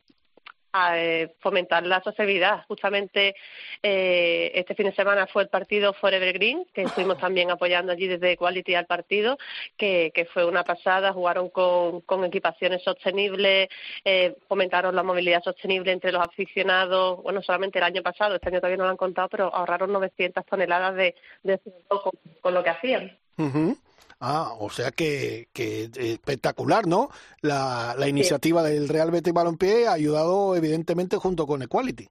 a eh, fomentar la sociabilidad. Justamente eh, este fin de semana fue el partido Forever Green, que estuvimos también apoyando allí desde Quality al partido, que, que fue una pasada, jugaron con, con equipaciones sostenibles, eh, fomentaron la movilidad sostenible entre los aficionados, bueno, solamente el año pasado, este año todavía no lo han contado, pero ahorraron 900 toneladas de, de CO2 con, lo que hacían. Ah, o sea que, que espectacular, ¿no? La, la iniciativa del Real Betis Balompié ha ayudado evidentemente junto con Equality.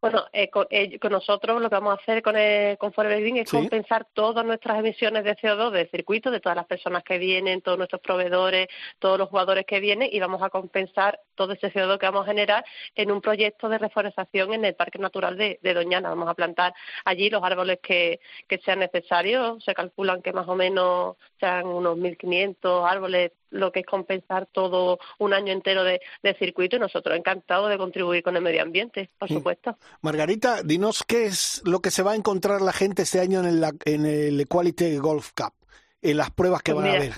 Bueno, eh, eh, con, nosotros lo que vamos a hacer con, eh, con Forever Green es compensar todas nuestras emisiones de CO2 del circuito, de todas las personas que vienen, todos nuestros proveedores, todos los jugadores que vienen y vamos a compensar todo ese CO2 que vamos a generar en un proyecto de reforestación en el Parque Natural de, Doñana. Vamos a plantar allí los árboles que, que sean necesarios. Se calculan que más o menos sean unos 1.500 árboles lo que es compensar todo un año entero de, circuito y nosotros encantados de contribuir con el medio ambiente, por supuesto. Margarita, dinos qué es lo que se va a encontrar la gente este año en el, en el Equality Golf Cup, en las pruebas que pues van a ver.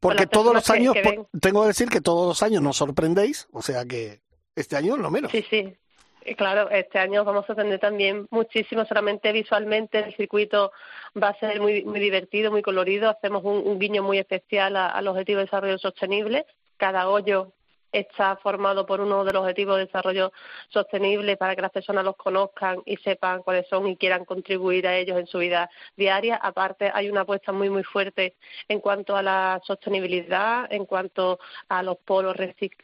Porque todos los años, tengo que decir que todos los años nos sorprendéis, o sea que este año lo menos. Sí, sí. Claro, este año vamos a tener también muchísimo, solamente visualmente el circuito va a ser muy, muy divertido, muy colorido. Hacemos un, guiño muy especial al objetivo de desarrollo sostenible. Cada hoyo está formado por uno de los objetivos de desarrollo sostenible para que las personas los conozcan y sepan cuáles son y quieran contribuir a ellos en su vida diaria. Aparte, hay una apuesta muy, muy fuerte en cuanto a la sostenibilidad, en cuanto a los polos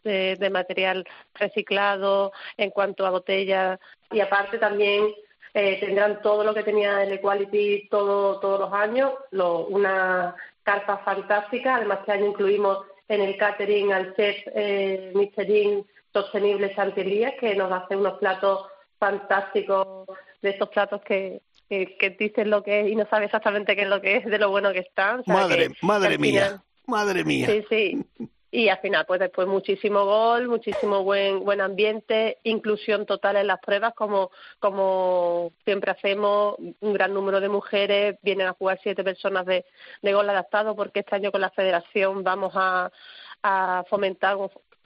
de material reciclado, en cuanto a botellas y aparte también eh, tendrán todo lo que tenía el Equality todo, todos los años, una carta fantástica. Además, este año incluimos en el catering al chef eh, Michelin Sostenible Chantilly, que nos hace unos platos fantásticos, de estos platos que, que, dicen lo que es y no sabe exactamente qué es lo que es, de lo bueno que están. madre, madre mía, madre mía. Sí, sí. Y al final, pues después muchísimo gol, muchísimo buen buen ambiente, inclusión total en las pruebas, como, como siempre hacemos, un gran número de mujeres, vienen a jugar siete personas de, de gol adaptado, porque este año con la federación vamos a, a fomentar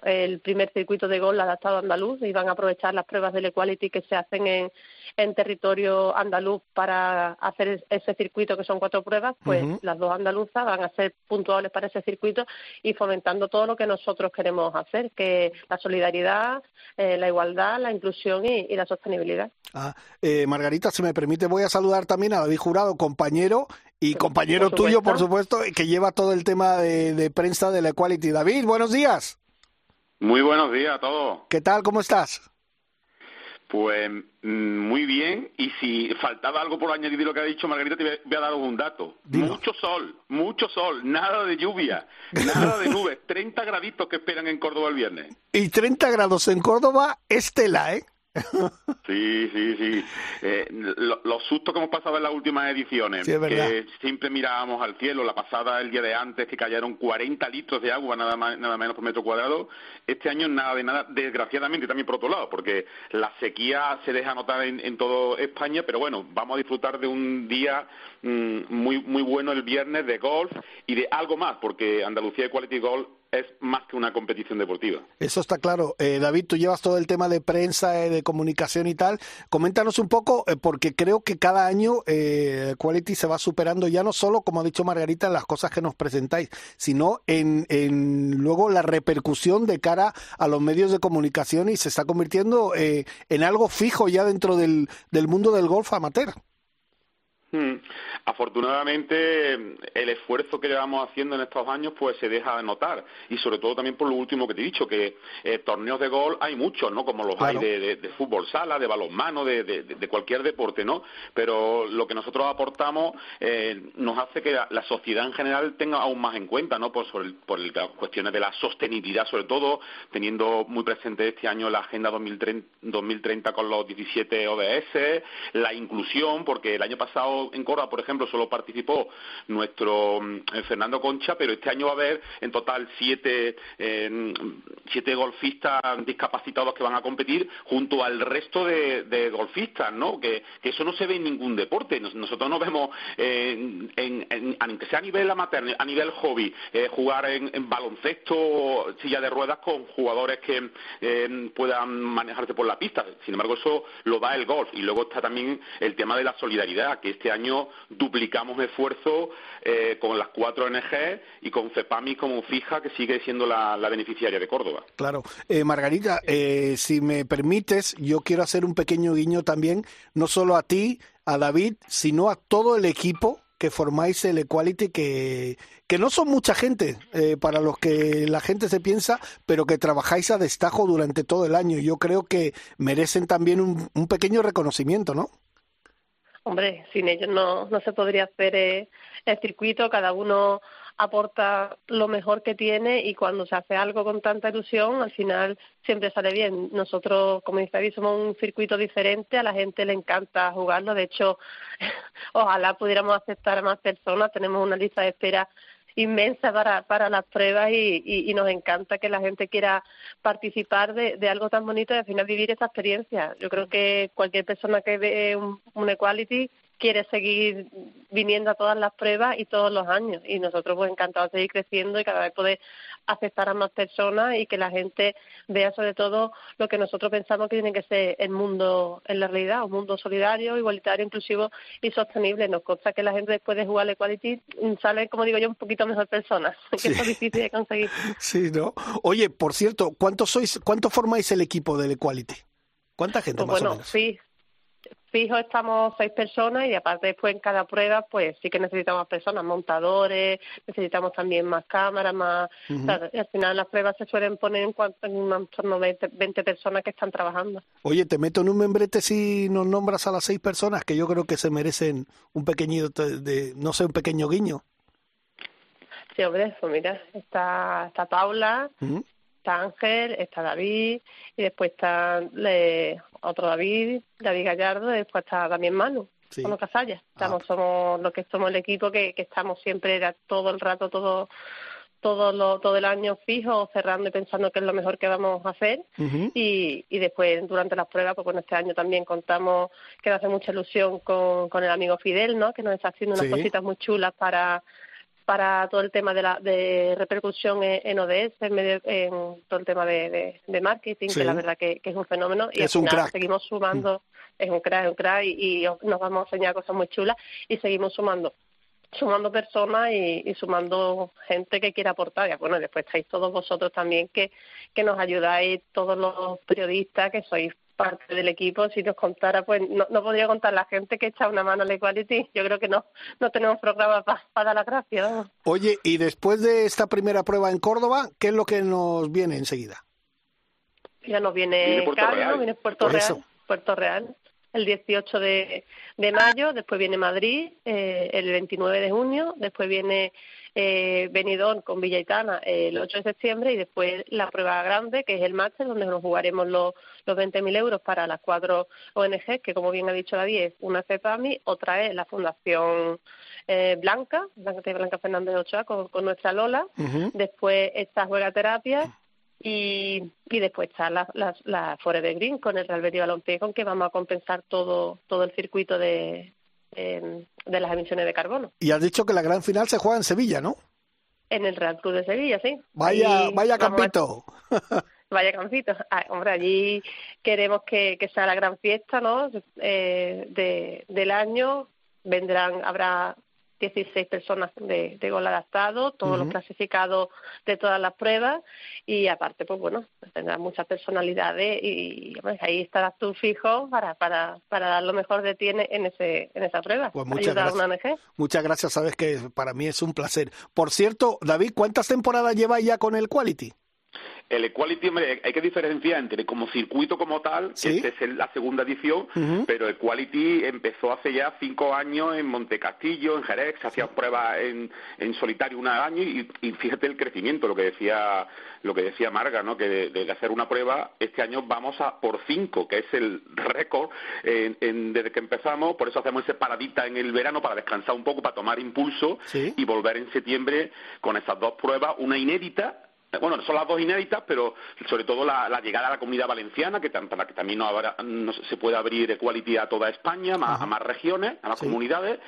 el primer circuito de gol adaptado andaluz y van a aprovechar las pruebas del Equality que se hacen en, en territorio andaluz para hacer ese circuito que son cuatro pruebas, pues las dos andaluzas van a ser puntuables para ese circuito y fomentando todo lo que nosotros queremos hacer, que la solidaridad, eh, la igualdad, la inclusión y, la sostenibilidad. Ah, eh, Margarita, si me permite, voy a saludar también a David Jurado, compañero y compañero tuyo, por supuesto, que lleva todo el tema de, de prensa de la Equality. David, buenos días. Muy buenos días a todos. ¿Qué tal? ¿Cómo estás? Pues mm, muy bien, y si faltaba algo por añadir de lo que ha dicho Margarita, te voy a dar un dato. Mucho sol, mucho sol, nada de lluvia, nada de nubes, 30 graditos que esperan en Córdoba el viernes. Y 30 grados en Córdoba, Estela, ¿eh? Sí, sí, sí. Eh, los sustos que hemos pasado en las últimas ediciones, que siempre mirábamos al cielo, la pasada, el día de antes, que cayeron 40 litros de agua, nada, más, nada menos por metro cuadrado, este año nada de nada, desgraciadamente también por otro lado, porque la sequía se deja notar en, en todo España, pero bueno, vamos a disfrutar de un día mm, muy, muy bueno el viernes de golf y de algo más, porque Andalucía Quality Golf es más que una competición deportiva. Eso está claro. Eh, David, tú llevas todo el tema de prensa, eh, de comunicación y tal. Coméntanos un poco, eh, porque creo que cada año eh, Quality se va superando ya no solo, como ha dicho Margarita, en las cosas que nos presentáis, sino en, en luego la repercusión de cara a los medios de comunicación y se está convirtiendo en algo fijo ya dentro del, del mundo del golf amateur. Hmm. Afortunadamente, el esfuerzo que llevamos haciendo en estos años pues se deja de notar y sobre todo también por lo último que te he dicho, que eh, torneos de gol hay muchos, ¿no? Como los hay de, fútbol sala, de balonmano, de, de, cualquier deporte, ¿no? Pero lo que nosotros aportamos eh, nos hace que la, sociedad en general tenga aún más en cuenta, ¿no? Por, por las cuestiones de la sostenibilidad, sobre todo, teniendo muy presente este año la Agenda 2030, 2030 con los 17 ODS, la inclusión, porque el año pasado en Córdoba, por ejemplo, solo participó nuestro mm, Fernando Concha, pero este año va a haber en total siete, siete golfistas discapacitados que van a competir junto al resto de, golfistas, ¿no? Que, eso no se ve en ningún deporte. nosotros no vemos, en, aunque sea a nivel amateur, a nivel hobby, eh, jugar en, baloncesto, silla de ruedas con jugadores que eh, puedan manejarse por la pista. Sin embargo, eso lo da el golf. Y luego está también el tema de la solidaridad, que este año duplicamos esfuerzo eh, con las cuatro ONG y con CEPAMI como fija, que sigue siendo la, beneficiaria de Córdoba. Claro. Eh, Margarita, eh, si me permites, yo quiero hacer un pequeño guiño también, no solo a ti, a David, sino a todo el equipo que formáis el Equality, que, que no son mucha gente eh, para los que la gente se piensa, pero que trabajáis a destajo durante todo el año. Yo creo que merecen también un pequeño reconocimiento, ¿no? Hombre, sin ellos no, no se podría hacer eh, el circuito, cada uno aporta lo mejor que tiene y cuando se hace algo con tanta ilusión, al final siempre sale bien. Nosotros, como dice somos un circuito diferente, a la gente le encanta jugarlo. De hecho, ojalá pudiéramos aceptar a más personas. Tenemos una lista de espera inmensa para, para las pruebas y, y, nos encanta que la gente quiera participar de, de, algo tan bonito y al final vivir esa experiencia. Yo creo que cualquier persona que ve un, un equality quiere seguir viniendo a todas las pruebas y todos los años. Y nosotros pues encantados de seguir creciendo y cada vez poder aceptar a más personas y que la gente vea sobre todo lo que nosotros pensamos que tiene que ser el mundo en la realidad, un mundo solidario, igualitario, inclusivo y sostenible. Nos consta que la gente después de jugar al Equality sale, como digo yo, un poquito mejor persona, que es difícil de conseguir. Sí, ¿no? Oye, por cierto, ¿cuántos sois, cuánto formáis el equipo del Equality? ¿Cuánta gente pues más o menos? Sí, fijo estamos seis personas y aparte después en cada prueba pues sí que necesitamos personas, montadores, necesitamos también más cámaras, más... al final las pruebas se suelen poner en, cuanto, en un torno de 20, personas que están trabajando. Oye, te meto en un membrete si nos nombras a las seis personas que yo creo que se merecen un pequeño, de, no sé, un pequeño guiño. Sí, hombre, pues mira, está, está Paula, está Ángel, está David y después está otro David, David Gallardo, y después está también Manu. Sí. Con Casalla. Estamos, ah. somos lo que somos el equipo que, que estamos siempre todo el rato, todo todo lo, todo el año fijo, cerrando y pensando qué es lo mejor que vamos a hacer. y, y después, durante las pruebas, pues bueno, este año también contamos que nos hace mucha ilusión con, con el amigo Fidel, ¿no? Que nos está haciendo unas cositas muy chulas para para todo el tema de, la, de repercusión en, ODS, en, en, todo el tema de, de, marketing, que la verdad que, es un fenómeno. Y es al final seguimos sumando, es un crack, es un crack, y, nos vamos a enseñar cosas muy chulas y seguimos sumando sumando personas y, y, sumando gente que quiera aportar. Y bueno, después estáis todos vosotros también que, que nos ayudáis, todos los periodistas que sois parte del equipo, si nos contara, pues no, no podría contar la gente que echa una mano al Equality. Yo creo que no, no tenemos programa para dar la gracia. Oye, y después de esta primera prueba en Córdoba, ¿qué es lo que nos viene enseguida? Ya nos viene Cádiz, viene Puerto Real, Puerto Real, el 18 de, de mayo, después viene Madrid, eh, el 29 de junio, después viene eh, Benidorm con Villaitana el 8 de septiembre y después la prueba grande, que es el máster, donde nos jugaremos los, los 20.000 euros para las cuatro ONG, que como bien ha dicho David, es una CEPAMI, otra es la Fundación eh, Blanca, Blanca, Blanca Fernández Ochoa, con, con nuestra Lola. Después está Juega Terapia y, y después está la, la, la de Green con el Real Betis Balompié, con que vamos a compensar todo, todo el circuito de, de, las emisiones de carbono. Y has dicho que la gran final se juega en Sevilla, ¿no? En el Real Club de Sevilla, sí. Vaya, vaya campito. vaya campito. Ah, hombre, allí queremos que, que sea la gran fiesta, ¿no? Eh, de, del año. Vendrán, habrá 16 personas de, de gol adaptado, todos los clasificados de todas las pruebas y aparte, pues bueno, tendrá muchas personalidades y, ahí estarás tú fijo para, para, para dar lo mejor de ti en, ese, en esa prueba. Pues muchas gracias. Muchas gracias, sabes que para mí es un placer. Por cierto, David, ¿cuántas temporadas lleva ya con el Quality? El Equality, hay que diferenciar entre como circuito como tal, que este es la segunda edición, pero Equality empezó hace ya cinco años en Montecastillo, en Jerez, se hacían pruebas en, en solitario un año y, fíjate el crecimiento, lo que decía lo que decía Marga, ¿no? que de, hacer una prueba, este año vamos a por cinco, que es el récord desde que empezamos, por eso hacemos ese paradita en el verano para descansar un poco, para tomar impulso y volver en septiembre con esas dos pruebas, una inédita bueno, son las dos inéditas, pero sobre todo la, llegada a la comunidad valenciana, que para que también no, se pueda abrir Equality a toda España, a más regiones, a más comunidades,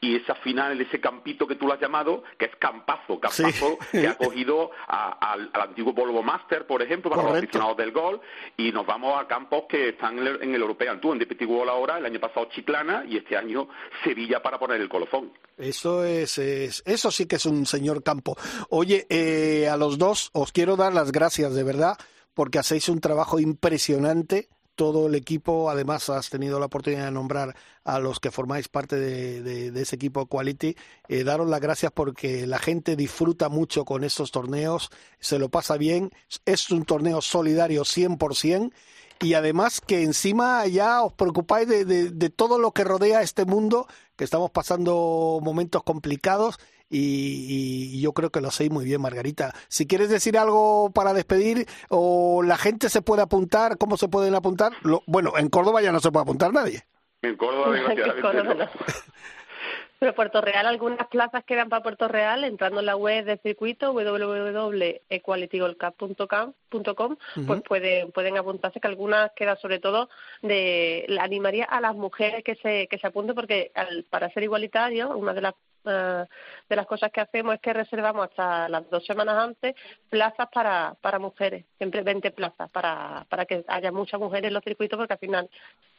y esa final, ese campito que tú lo has llamado, que es Campazo, Campazo, que ha cogido al, antiguo Volvo Master, por ejemplo, para los aficionados del gol, y nos vamos a campos que están en el, en el European Tour, en Deputy ahora, el año pasado Chiclana, y este año Sevilla para poner el colofón. Eso es, eso sí que es un señor campo. Oye, eh, a los dos os quiero dar las gracias de verdad porque hacéis un trabajo impresionante. Todo el equipo, además has tenido la oportunidad de nombrar a los que formáis parte de, ese equipo Quality. Eh, daros las gracias porque la gente disfruta mucho con estos torneos, se lo pasa bien. Es un torneo solidario 100% y además que encima ya os preocupáis de, todo lo que rodea este mundo, que estamos pasando momentos complicados y, yo creo que lo hacéis muy bien, Margarita. Si quieres decir algo para despedir o la gente se puede apuntar, ¿cómo se pueden apuntar? bueno, en Córdoba ya no se puede apuntar nadie. En Córdoba, Pero Puerto Real, algunas plazas quedan para Puerto Real, entrando en la web del circuito www.equalitygolcup.com, pues pueden, pueden apuntarse, que algunas quedan sobre todo de, animaría a las mujeres que se, que se apunten, porque para ser igualitario, una de las eh, de las cosas que hacemos es que reservamos hasta las dos semanas antes plazas para, para mujeres, siempre 20 plazas para, para que haya muchas mujeres en los circuitos, porque al final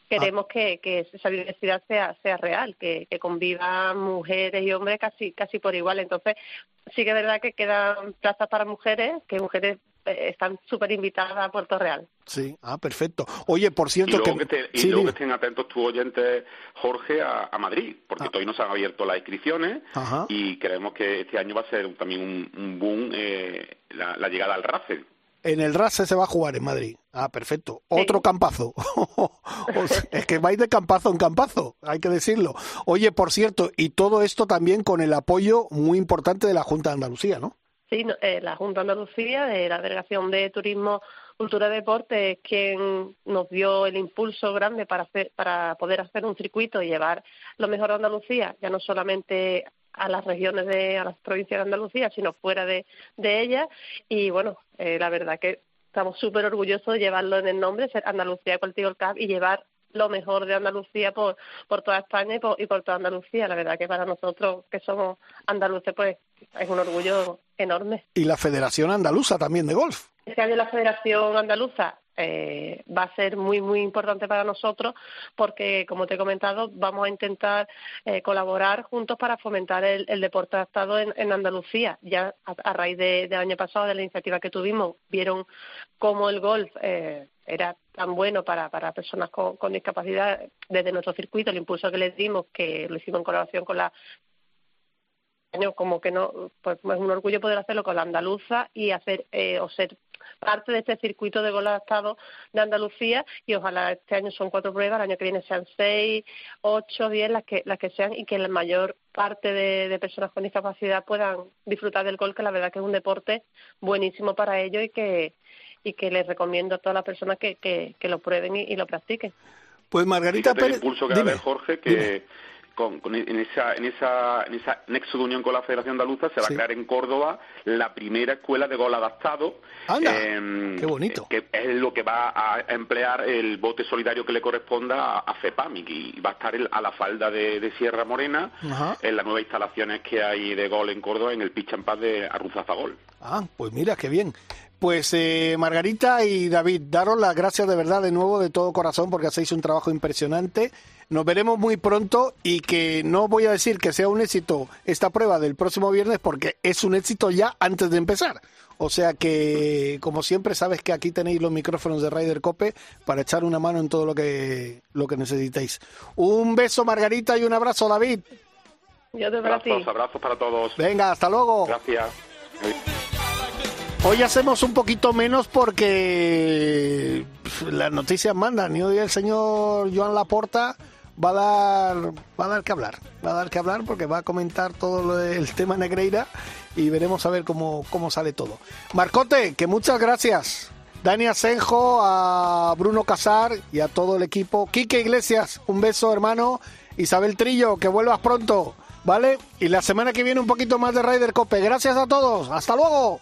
queremos que, que, esa diversidad sea, sea real, que, que convivan mujeres y hombres casi, casi por igual. Entonces, sí que es verdad que quedan plazas para mujeres, que mujeres están súper invitadas a Puerto Real. Sí, ah, perfecto. Oye, por cierto que... y luego que estén atentos tus oyentes, Jorge, a, Madrid, porque ah. todavía no se han abierto las inscripciones y creemos que este año va a ser también un, boom eh, la, la, llegada al RACE, en el RASE se va a jugar en Madrid. Ah, perfecto. Otro campazo. es que vais de campazo en campazo, hay que decirlo. Oye, por cierto, y todo esto también con el apoyo muy importante de la Junta de Andalucía, ¿no? Sí, eh, la Junta de Andalucía, de la Delegación de Turismo, Cultura y Deporte, es quien nos dio el impulso grande para, hacer, para poder hacer un circuito y llevar lo mejor de Andalucía, ya no solamente a las regiones de, a las provincias de Andalucía, sino fuera de, de ellas. Y bueno, eh, la verdad que estamos súper orgullosos de llevarlo en el nombre, ser Andalucía Cultivo Cup y llevar lo mejor de Andalucía por, por toda España y por, y por toda Andalucía. La verdad que para nosotros que somos andaluces, pues es un orgullo enorme. Y la Federación Andaluza también de golf. Este año la Federación Andaluza eh, va a ser muy, muy importante para nosotros porque, como te he comentado, vamos a intentar eh, colaborar juntos para fomentar el, deporte adaptado en, en, Andalucía. Ya a, raíz de, del año pasado, de la iniciativa que tuvimos, vieron cómo el golf eh, era tan bueno para, para personas con, con discapacidad desde nuestro circuito, el impulso que les dimos, que lo hicimos en colaboración con la como que no, pues es un orgullo poder hacerlo con la andaluza y hacer eh, o ser parte de este circuito de gol adaptado de Andalucía y ojalá este año son cuatro pruebas, el año que viene sean seis, ocho, diez, las que, las que sean y que la mayor parte de, personas con discapacidad puedan disfrutar del gol, que la verdad que es un deporte buenísimo para ellos y que, y que les recomiendo a todas las personas que, que, lo prueben y, lo practiquen. Pues Margarita Pérez, impulso que Jorge, que con, en, esa, en, esa, en esa nexo de unión con la Federación Andaluza se va a crear en Córdoba la primera escuela de gol adaptado. Em, ¡Qué bonito! Que es lo que va a emplear el bote solidario que le corresponda a, FEPAMIC y va a estar a la falda de, Sierra Morena en las nuevas instalaciones que hay de gol en Córdoba en el pitch and pass de Arruzazagol. Ah, pues mira, qué bien. Pues eh, Margarita y David, daros las gracias de verdad de nuevo de todo corazón porque hacéis un trabajo impresionante. Nos veremos muy pronto y que no voy a decir que sea un éxito esta prueba del próximo viernes porque es un éxito ya antes de empezar. O sea que, como siempre, sabes que aquí tenéis los micrófonos de Ryder Cope para echar una mano en todo lo que, lo que necesitéis. Un beso, Margarita, y un abrazo, David. Yo te abrazos, abrazos para todos. Venga, hasta luego. Gracias. Hoy hacemos un poquito menos porque las noticias mandan y hoy el señor Joan Laporta va a dar va a dar que hablar, va a dar que hablar porque va a comentar todo el tema Negreira y veremos a ver cómo, cómo sale todo. Marcote, que muchas gracias. Dani Asenjo, a Bruno Casar y a todo el equipo. Quique Iglesias, un beso hermano. Isabel Trillo, que vuelvas pronto, ¿vale? Y la semana que viene un poquito más de Ryder Cope. Gracias a todos, hasta luego.